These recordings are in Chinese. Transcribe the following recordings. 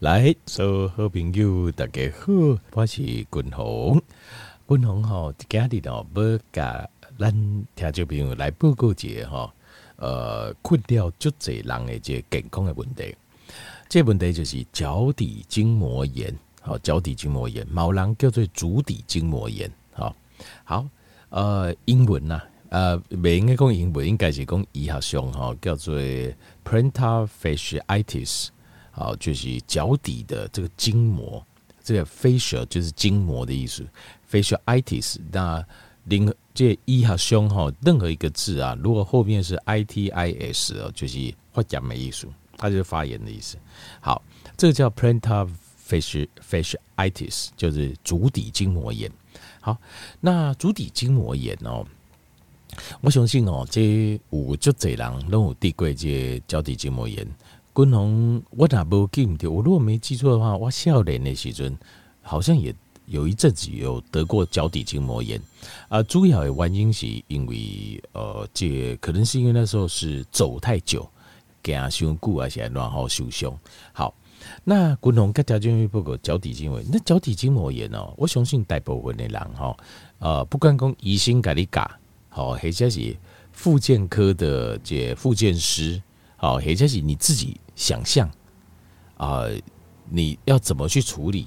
来，所有好朋友大家好，我是君鸿。君鸿吼，今日哦，要甲咱听众朋友来报告一下吼，呃，困扰足侪人的这个健康的问题。这个问题就是脚底筋膜炎，好，脚底筋膜炎，某人叫做足底筋膜炎，好，好，呃，英文呐，呃，不应该讲英文，应该是讲医学上哈，叫做 plantar fasciitis。好，就是脚底的这个筋膜，这个 facial 就是筋膜的意思，facialitis。那另这医学上哈，任何一个字啊，如果后面是 itis 哦，就是发炎的意思，它就是发炎的意思。好，这个叫 plantar fasciitis，就是足底筋膜炎。好，那足底筋膜炎哦，我相信哦，这有足侪人都有得过这脚底筋膜炎。君鸿，我哪不记得？我如果没记错的话，我少年的时阵好像也有一阵子有得过脚底筋膜炎啊。主要的原因是因为呃，这可能是因为那时候是走太久，给啊胸骨啊些然后受伤。好，那君鸿跟条件预报告脚底筋膜，那脚底筋膜炎哦，我相信大部分的人哈，呃，不管讲医生给你讲，好，或者是复健科的这复健师。好，或者是你自己想象啊，你要怎么去处理，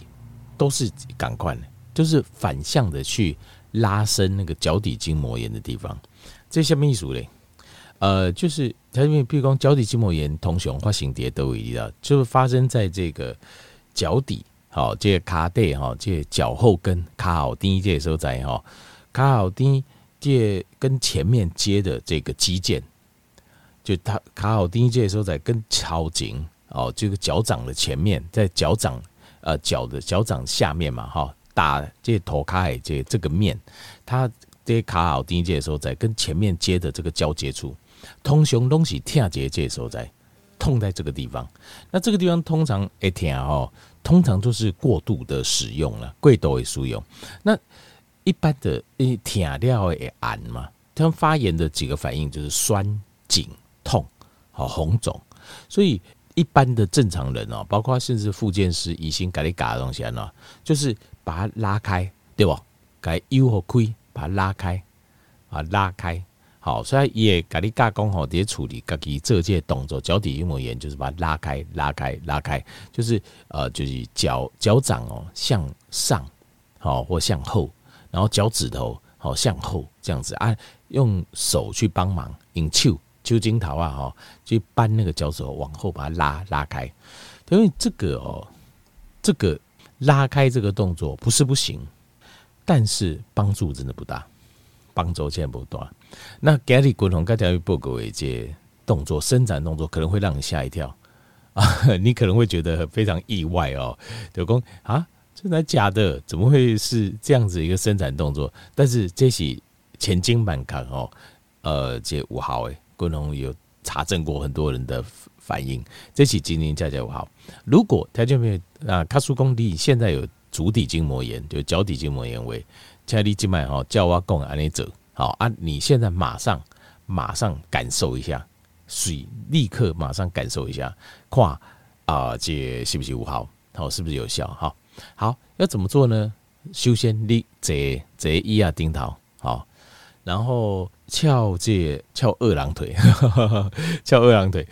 都是赶快的，就是反向的去拉伸那个脚底筋膜炎的地方。这下面意思嘞，呃，就是它因为，比如讲脚底筋膜炎，同雄发生在都一样，就是发生在这个脚底，好，这个卡带哈，这个脚后跟卡好低这时候在哈，卡好低这跟前面接的这个肌腱。就他卡好第一节的时候，在跟超紧哦，这个脚掌的前面，在脚掌呃脚的脚掌下面嘛哈，打这头卡这这个面，他这卡好第一节的时候，在跟前面接的这个交接处，通常东西跳接这时候在痛在这个地方，那这个地方通常会痛哦，通常都是过度的使用了，过度的使用。那一般的诶痛了会按嘛，他们发炎的几个反应就是酸紧。好红肿，所以一般的正常人哦，包括甚至复健师、医生给你嘎的东西呢，就是把它拉开，对不？该腰和亏，把它拉开，啊拉开，好，所以也给你加工好，点处理，自己做这些动作，脚底筋膜炎就是把它拉开，拉开，拉开，就是呃，就是脚脚掌哦向上，好或向后，然后脚趾头好向后这样子啊，用手去帮忙，用手。揪筋头啊，哈，去扳那个脚趾往后把它拉拉开，因为这个哦，这个拉开这个动作不是不行，但是帮助真的不大，帮助真的不大。那 Gary 滚筒刚才报告一些动作，伸展动作可能会让你吓一跳啊，你可能会觉得非常意外哦，就讲啊，真的假的？怎么会是这样子一个伸展动作？但是这是前金板抗哦，呃，这五号诶。可能有查证过很多人的反应，这起今年加加好。如果条件没有啊，卡叔公你现在有足底筋膜炎，就脚底筋膜炎为，请你今晚哈叫我讲安尼走好啊，你现在马上马上感受一下，水立刻马上感受一下，看啊这是不是有效，好是不是有效？哈，好要怎么做呢？首先你坐坐椅啊顶头好。然后翘这翘二郎腿，翘二郎腿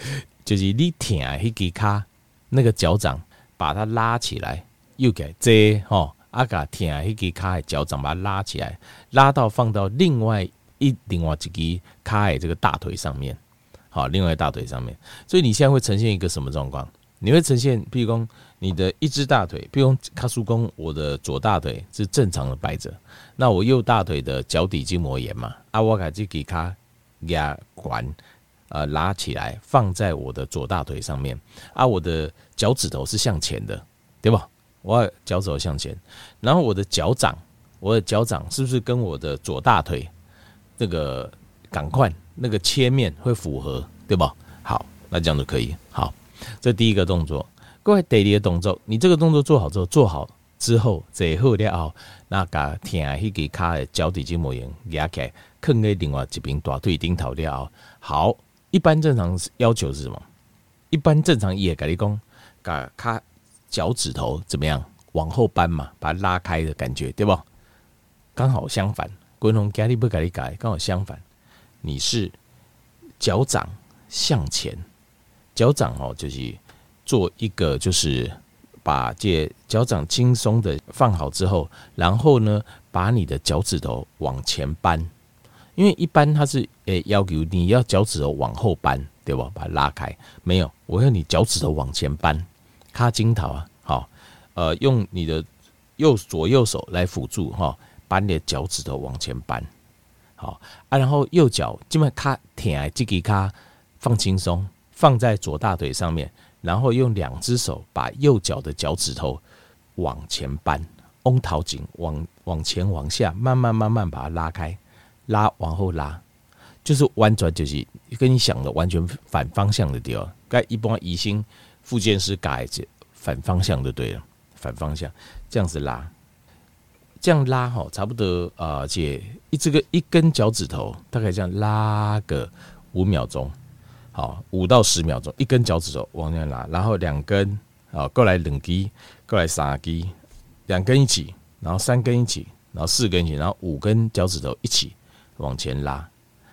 就是你挺那个卡那个脚掌，把它拉起来，又给这哈阿嘎挺那个卡的脚掌，把它拉起来，拉到放到另外一另外一个卡的这个大腿上面，好，另外大腿上面，所以你现在会呈现一个什么状况？你会呈现，譬如说你的一只大腿，譬如卡叔公，我的左大腿是正常的摆着，那我右大腿的脚底筋膜炎嘛，啊，我把这给卡压管，呃，拉起来放在我的左大腿上面，啊，我的脚趾头是向前的，对吧？我脚趾头向前，然后我的脚掌，我的脚掌是不是跟我的左大腿那个赶快那个切面会符合，对吧？好，那这样就可以，好。这第一个动作，各位第二个动作，你这个动作做好之后，做好之后，最后了后，那个疼那个卡的脚底筋膜炎压起来，放在另外一边大腿顶头了后，好，一般正常要求是什么？一般正常也跟你讲，把卡脚趾头怎么样往后扳嘛，把它拉开的感觉，对不？刚好相反，滚红咖喱不咖喱改，刚好相反，你是脚掌向前，脚掌哦，就是做一个，就是把这脚掌轻松的放好之后，然后呢，把你的脚趾头往前扳，因为一般它是诶要求你要脚趾头往后扳，对吧？把它拉开，没有，我要你脚趾头往前扳，卡筋头啊，好，呃，用你的右左右手来辅助哈。把你的脚趾头往前扳，好啊，然后右脚基本卡挺来，这个卡放轻松，放在左大腿上面，然后用两只手把右脚的脚趾头往前扳，翁桃颈往往前往下，慢慢慢慢把它拉开，拉往后拉，就是弯转，就是跟你想的完全反方向的地方。该一般移心复健师改这反方向就对了，反方向这样子拉。这样拉哈，差不多啊，姐一这个一根脚趾头，大概这样拉个五秒钟，好，五到十秒钟，一根脚趾头往那拉，然后两根好过来两根，过来三根，两根一起，然后三根一起，然后四根一起，然后五根脚趾头一起往前拉，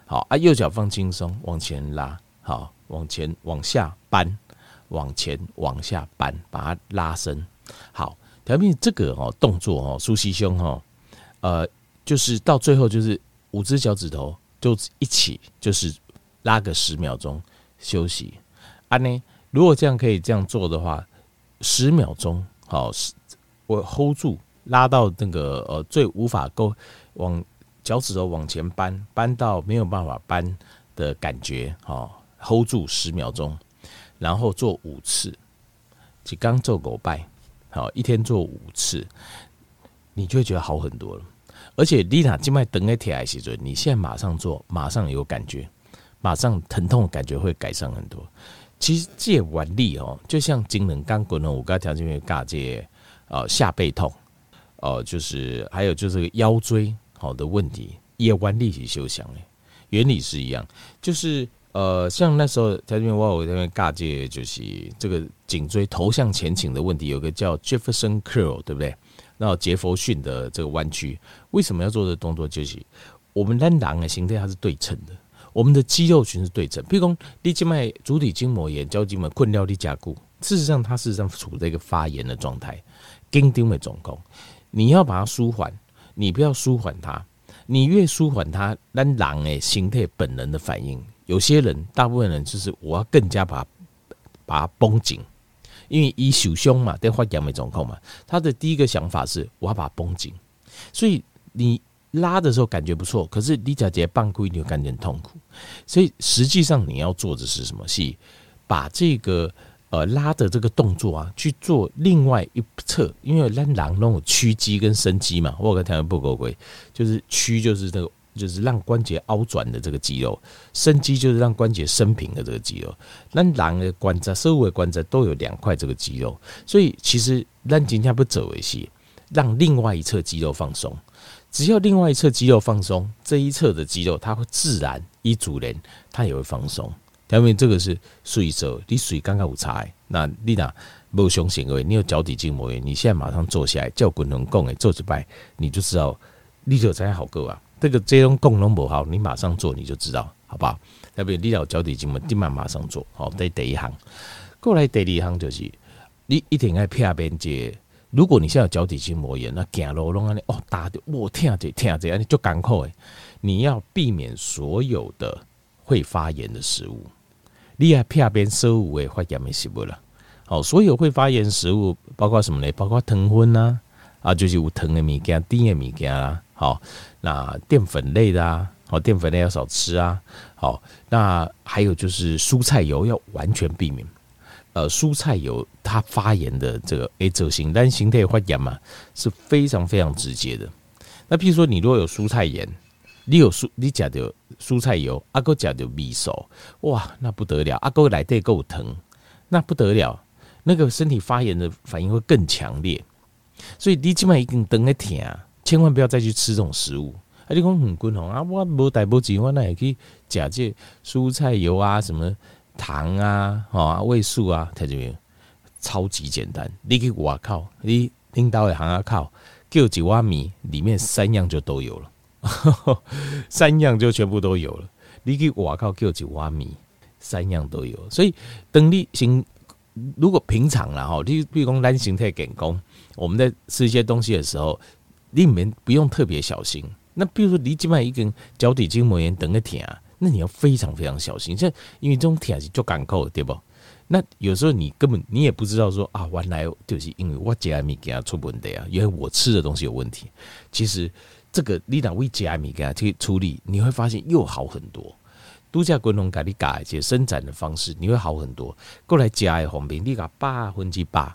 好啊，右脚放轻松，往前拉，好，往前往下扳，往前往下扳，把它拉伸，好。条面这个哦动作哦，舒膝胸哈，呃，就是到最后就是五只脚趾头就一起，就是拉个十秒钟休息。啊呢，如果这样可以这样做的话，十秒钟好，我 hold 住，拉到那个呃最无法够往脚趾头往前搬，搬到没有办法搬的感觉，好 hold 住十秒钟，然后做五次，就刚做狗拜。好，一天做五次，你就会觉得好很多了。而且丽娜静脉等在铁癌时准，你现在马上做，马上有感觉，马上疼痛感觉会改善很多。其实这原理哦，就像精能钢滚呢，我刚才讲这个这呃下背痛，哦，就是还有就是腰椎好的问题，也原理是修想的，原理是一样，就是。呃，像那时候在这边，我有在那边尬介，就是这个颈椎头向前倾的问题，有个叫 Jefferson Curl，对不对？然后杰佛逊的这个弯曲，为什么要做这个动作？就是我们人的形态它是对称的，我们的肌肉群是对称。譬如说，你静脉足底筋膜炎、交筋膜困扰力加固，事实上它事实上处在一个发炎的状态，紧张的状况，你要把它舒缓，你不要舒缓它，你越舒缓它，咱人诶形态本能的反应。有些人，大部分人就是我要更加把它把它绷紧，因为一手胸嘛，对，发阳没状况嘛。他的第一个想法是我要把它绷紧，所以你拉的时候感觉不错，可是你假节半规你就感觉痛苦。所以实际上你要做的是什么？是把这个呃拉的这个动作啊去做另外一侧，因为拉狼那种屈肌跟伸肌嘛，我跟台湾不够贵，就是屈就是这个。就是让关节凹转的这个肌肉，伸肌就是让关节伸平的这个肌肉。那人的关节、所有的关节都有两块这个肌肉，所以其实让今天不走一些，让另外一侧肌肉放松。只要另外一侧肌肉放松，这一侧的肌肉它会自然一组连，它也会放松。因为这个是水手，你水刚刚有差，那你呐没有胸型位，你有脚底筋膜炎，你现在马上坐下来叫滚轮功诶，做几拜你就知道你就才好够啊。这个这种功能不好，你马上做你就知道，好不好？特别你有脚底筋膜，立马马上做。好，这第一行，过来第二行就是你一定要偏边接。如果你现在有脚底筋膜炎，那走路拢安尼哦，打的我听着听着，安尼就赶快。你要避免所有的会发炎的食物，你要偏边食物会发炎的食物了。好，所有会发炎食物包括什么呢？包括糖分呐，啊，就是有糖的物件、甜的物件啦。好，那淀粉类的啊，好，淀粉类要少吃啊。好，那还有就是蔬菜油要完全避免。呃，蔬菜油它发炎的这个 A 轴型但形态发炎嘛，是非常非常直接的。那譬如说，你如果有蔬菜炎，你有蔬你加的蔬菜油，阿哥加的米手，哇，那不得了，阿哥来对够疼，那不得了，那个身体发炎的反应会更强烈。所以你起码一定等个疼。千万不要再去吃这种食物。啊，你讲很滚红啊，我无带不及，我那也可以假借蔬菜油啊，什么糖啊，哦，味素啊，它这边超级简单。你去外口，你领导的行啊靠，叫一碗米，里面三样就都有了，三样就全部都有了。你去外口叫一碗米，三样都有。所以等你行，如果平常了哈，你比如讲咱形态健康，我们在吃一些东西的时候，你们不用特别小心。那比如说你今晚一根脚底筋膜炎等个疼，那你要非常非常小心。这因为这种疼是做港口，对不？那有时候你根本你也不知道说啊，原来就是因为我吃的米给他出问题啊，因为我吃的东西有问题。其实这个你拿为吃米给他去处理，你会发现又好很多。度假滚筒给你改一些生产的方式，你会好很多。过来加的方面，你个百分之百，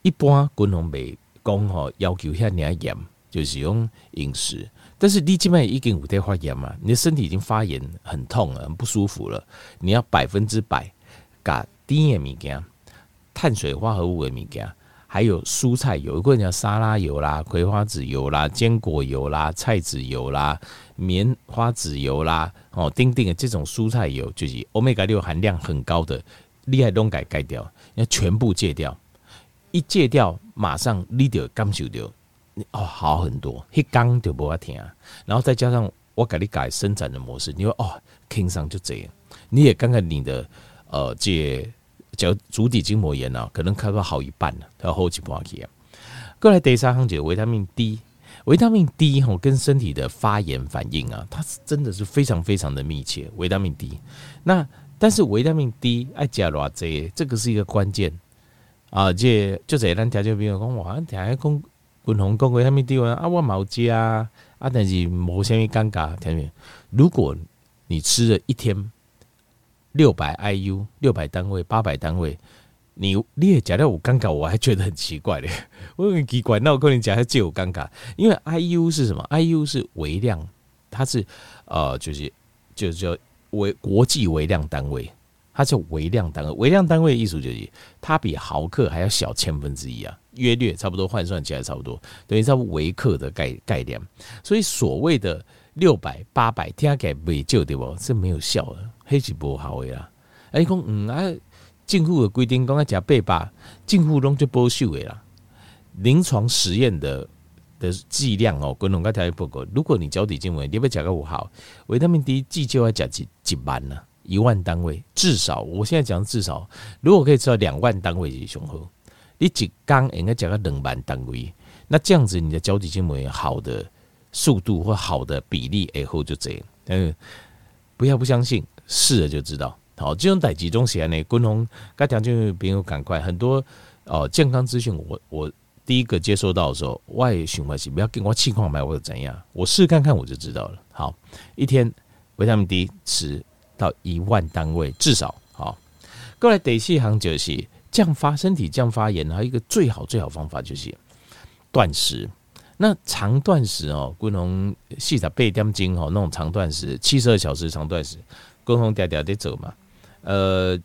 一般滚筒没讲吼要求遐尔严，就是用饮食。但是你基本已经有在发炎嘛，你的身体已经发炎，很痛了，很不舒服了。你要百分之百加甜的物件，碳水化合物的物件，还有蔬菜油，有个人叫沙拉油啦、葵花籽油啦、坚果油啦、菜籽油啦、棉花籽油啦，哦，丁丁的这种蔬菜油就是欧米伽六含量很高的，厉害都改改掉，要全部戒掉。一戒掉，马上你就感受到。哦，好很多，一缸就不要停啊。然后再加上我给你改生产的模式，你说哦，轻松就这样。你也看看你的呃，这脚足底筋膜炎啊，可能开到好一半了，要后期不好去啊。过来第三行就维他命 D，维他命 D 吼跟身体的发炎反应啊，它是真的是非常非常的密切。维他命 D，那但是维他命 D 爱加偌济，这个是一个关键啊。这就这咱条件比如讲，哇，听下讲。滚红讲维他命 D 啊，我冇加啊，啊，但是冇啥物尴尬。听没？如果你吃了一天六百 IU，六百单位，八百单位，你你也讲到我尴尬，我还觉得很奇怪嘞。我很奇怪，那我跟你讲，还就有尴尬，因为 IU 是什么？IU 是微量，它是呃，就是就是叫微国际微量单位。它叫微量单位，微量单位的意思就是它比毫克还要小千分之一啊，约略差不多换算起来差不多，等于差不多维克的概概念。所以所谓的六百八百，听起来未少对不？是没有效的，黑是不好的啦。哎，讲嗯啊，政府的规定讲要加八百，政府拢就保守的啦。临床实验的的剂量哦，跟农家条件报告，如果你脚底筋膜，你要加个五号维他命 D，剂就要加几几万呢？一万单位，至少我现在讲至少，如果可以吃到两万单位就雄厚，你一缸应该讲个两万单位，那这样子你的脚底筋膜炎好的速度或好的比例以后就这样，嗯，不要不相信，试了就知道。好，这种代集中起来呢，滚红该条件朋友赶快，很多哦健康资讯，我我第一个接收到的时候，我也想法是不要跟我气矿买或者怎样，我试看看我就知道了。好，一天维他命 D 吃。到一万单位至少好，过来第四行就是降发身体降发炎，还有一个最好最好方法就是断食。那长断食哦，滚红细在八点钟哦，那种长断食，七十二小时长断食，滚红嗲嗲的走嘛。呃，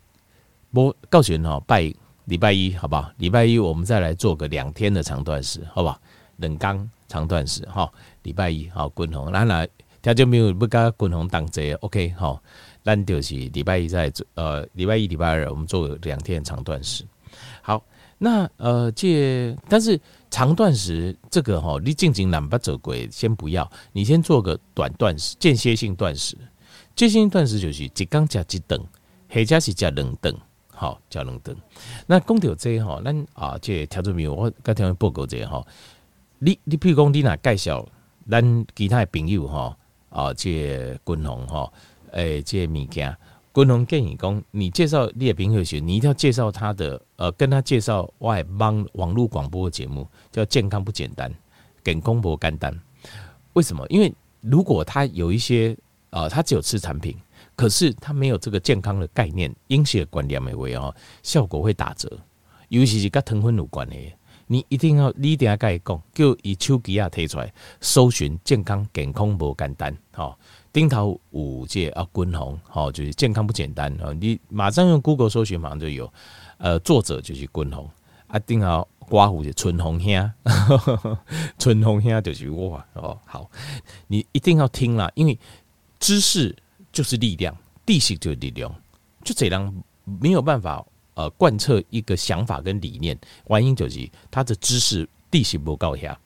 我告诉你哦，拜礼拜一好不好？礼拜一我们再来做个两天的长断食，好不好？冷刚长断食哈，礼拜一好滚红，来来，条件没有不跟滚红当贼，OK 好。咱就是礼拜一在做，呃，礼拜一、礼拜二我们做两天长断食。好，那呃，这但是长断食这个哈，你进行懒不走鬼，先不要，你先做个短断食，间歇性断食。间歇性断食就是一缸加一顿，或者是加两顿，好，加两顿。那讲到这哈，咱啊，这调整没有，我刚听报告这哈，你你譬如讲你哪介绍咱其他的朋友哈，啊，这滚红哈。诶、欸，这物件，滚红建议讲，你介绍列平和学，你一定要介绍他的，呃，跟他介绍外帮网络广播节目叫健康不简单，跟公婆干单。为什么？因为如果他有一些，呃，他只有吃产品，可是他没有这个健康的概念，饮食观念没有哦，效果会打折。尤其是跟糖分有关的，你一定要你一定要跟伊讲，叫以手机啊提出来，搜寻健康健康不简单，哦。丁桃五戒啊，滚红，好，就是健康不简单啊！你马上用 Google 搜寻，马上就有。呃，作者就是滚红啊，丁桃刮胡是春红兄，春红兄就是我哦。好，你一定要听啦，因为知识就是力量，知识就是力量。就这样没有办法呃贯彻一个想法跟理念，原因就是他的知识地形不够下，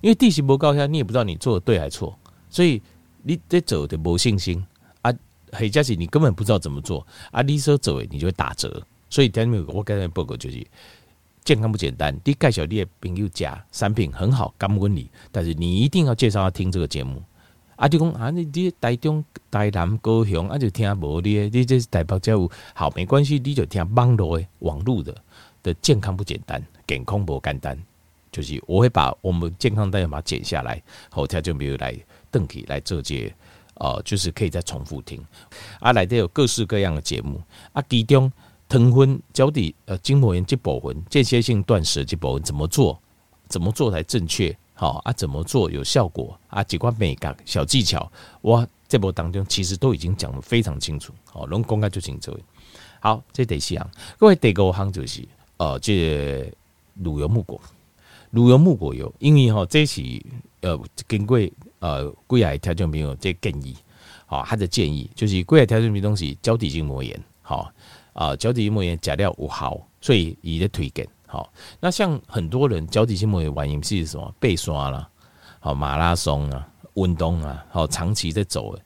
因为地形不够下，你也不知道你做的对还是错，所以你得走的没信心啊，或者是你根本不知道怎么做啊，你说走你就会打折，所以听没有？我刚才报告就是健康不简单，你介绍你的朋友家产品很好，甘温你，但是你一定要介绍他听这个节目。啊！就讲啊，你你台中、台南、高雄啊，就听无你，你这是台北才有好没关系，你就听网络的网络的的健康不简单，健康不简单，就是我会把我们健康单元把它剪下来，后天就没有来邓体来这节，呃，就是可以再重复听。啊，来这有各式各样的节目啊，其中糖分、脚底呃筋膜炎这部分，间歇性断食这部分怎么做？怎么做才正确？好啊，怎么做有效果啊？几块美感小技巧，我，这波当中其实都已经讲得非常清楚。好，能公开就请这位。好，这第四项，各位第五项就是呃，这乳油木果，乳油木果油，因为哈，这是呃，经过呃，贵癌调整没有这建议，好，他的建议就是贵癌调整没东西，脚底筋膜炎，好啊，脚底筋膜炎假料五毫，所以伊的推荐。好，那像很多人脚底筋膜炎原因是什么？背刷啦，好马拉松啊，运动啊，好长期在走的，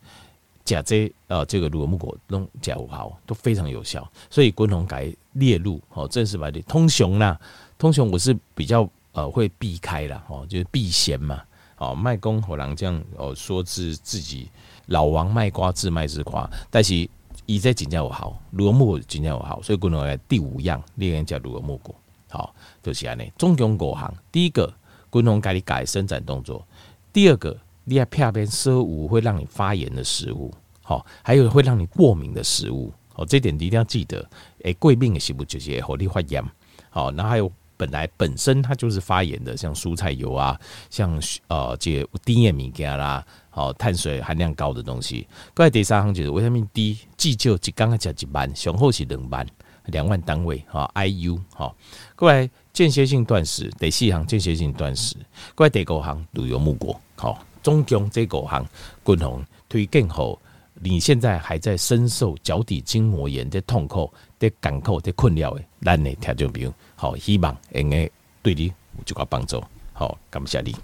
假这呃这个乳木果弄假五毫都非常有效，所以滚筒改列入好正式版的通雄啦，通雄我是比较呃会避开啦，哦就是避嫌嘛，哦卖公火狼将哦说自自己老王卖瓜自卖自夸，但是以在真正有效，乳木果真正有效，所以滚筒改第五样列人叫乳木果。好，就是安尼。总共五行，第一个，滚筒给你改伸展动作；第二个，你要片边食物会让你发炎的食物，好，还有会让你过敏的食物，好，这点你一定要记得。诶，过敏的食物就是会让你发炎，好，然后还有本来本身它就是发炎的，像蔬菜油啊，像呃这个低盐物件啦，好，碳水含量高的东西。各位第三项就是维他命 D，至少一天要吃一万，上好是两万。两万单位哈，IU 哈，过来间歇性断食，第四项间歇性断食，过来第五项乳油木果，好，总共这五项共同推荐后，你现在还在深受脚底筋膜炎的痛苦、的感苦、的困扰的，咱的听众朋友，好，希望应该对你有这个帮助，好，感谢你。